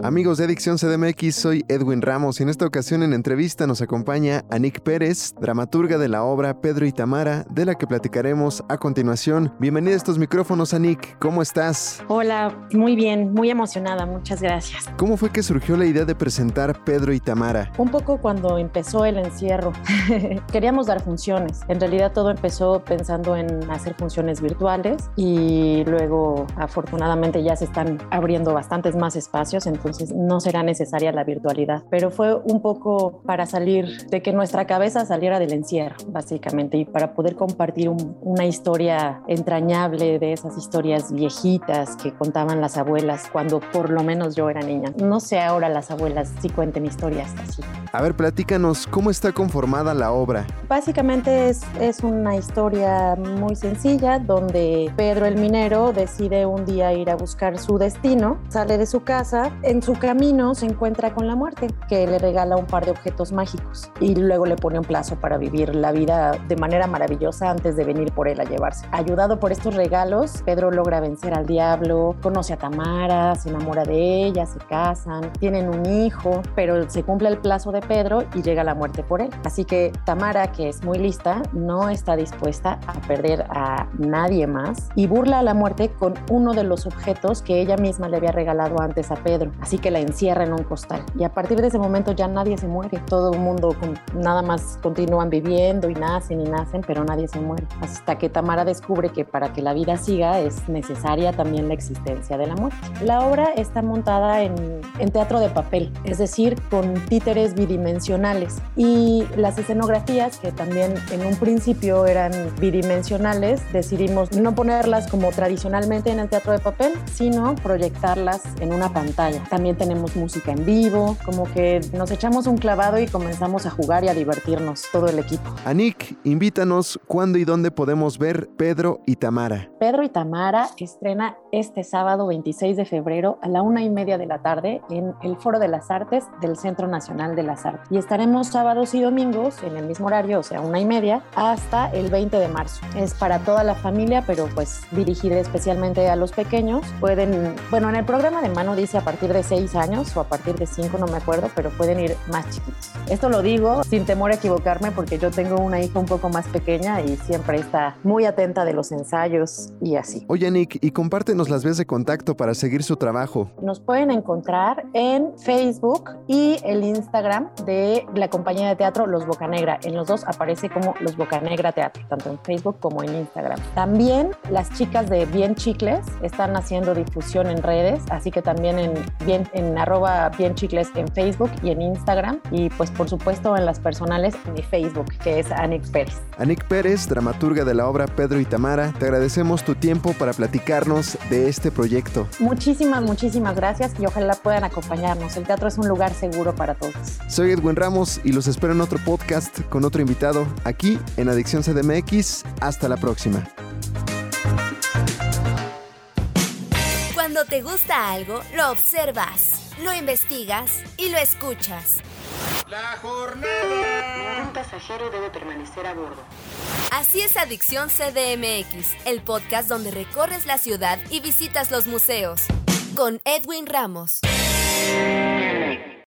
Amigos de Adicción CDMX, soy Edwin Ramos y en esta ocasión en entrevista nos acompaña Anik Pérez, dramaturga de la obra Pedro y Tamara, de la que platicaremos a continuación. Bienvenida a estos micrófonos, Anik. ¿Cómo estás? Hola, muy bien, muy emocionada, muchas gracias. ¿Cómo fue que surgió la idea de presentar Pedro y Tamara? Un poco cuando empezó el encierro. Queríamos dar funciones. En realidad todo empezó pensando en hacer funciones virtuales y luego afortunadamente ya se están abriendo bastantes más espacios, entonces no será necesaria la virtualidad. Pero fue un poco para salir de que nuestra cabeza saliera del encierro, básicamente, y para poder compartir una historia entrañable de esas historias viejitas que contaban las abuelas cuando por lo menos yo era niña. No sé ahora las abuelas si cuenten historias así. A ver, platícanos, ¿cómo está conformada la obra? Básicamente es, es una historia muy sencilla donde Pedro el minero decide un día ir a buscar su destino, sale de su casa, en en su camino se encuentra con la muerte, que le regala un par de objetos mágicos y luego le pone un plazo para vivir la vida de manera maravillosa antes de venir por él a llevarse. Ayudado por estos regalos, Pedro logra vencer al diablo, conoce a Tamara, se enamora de ella, se casan, tienen un hijo, pero se cumple el plazo de Pedro y llega la muerte por él. Así que Tamara, que es muy lista, no está dispuesta a perder a nadie más y burla a la muerte con uno de los objetos que ella misma le había regalado antes a Pedro así que la encierra en un costal. Y a partir de ese momento ya nadie se muere, todo el mundo nada más continúan viviendo y nacen y nacen, pero nadie se muere. Hasta que Tamara descubre que para que la vida siga es necesaria también la existencia de la muerte. La obra está montada en, en teatro de papel, es decir, con títeres bidimensionales y las escenografías que también en un principio eran bidimensionales, decidimos no ponerlas como tradicionalmente en el teatro de papel, sino proyectarlas en una pantalla también tenemos música en vivo, como que nos echamos un clavado y comenzamos a jugar y a divertirnos todo el equipo. Anik, invítanos cuándo y dónde podemos ver Pedro y Tamara. Pedro y Tamara estrena este sábado 26 de febrero a la una y media de la tarde en el Foro de las Artes del Centro Nacional de las Artes. Y estaremos sábados y domingos en el mismo horario, o sea, una y media, hasta el 20 de marzo. Es para toda la familia, pero pues dirigida especialmente a los pequeños. Pueden, bueno, en el programa de mano dice a partir de seis años o a partir de cinco, no me acuerdo, pero pueden ir más chiquitos. Esto lo digo sin temor a equivocarme porque yo tengo una hija un poco más pequeña y siempre está muy atenta de los ensayos y así. Oye, Nick, y compártenos las vías de contacto para seguir su trabajo. Nos pueden encontrar en Facebook y el Instagram de la compañía de teatro Los Bocanegra. En los dos aparece como Los Bocanegra Teatro, tanto en Facebook como en Instagram. También las chicas de Bien Chicles están haciendo difusión en redes, así que también en Bien en arroba bien chicles en Facebook y en Instagram y pues por supuesto en las personales en mi Facebook que es Anik Pérez. Anik Pérez, dramaturga de la obra Pedro y Tamara, te agradecemos tu tiempo para platicarnos de este proyecto. Muchísimas, muchísimas gracias y ojalá puedan acompañarnos. El teatro es un lugar seguro para todos. Soy Edwin Ramos y los espero en otro podcast con otro invitado aquí en Adicción CDMX. Hasta la próxima. Cuando te gusta algo, lo observas, lo investigas y lo escuchas. La jornada. Un pasajero debe permanecer a bordo. Así es Adicción CDMX, el podcast donde recorres la ciudad y visitas los museos. Con Edwin Ramos.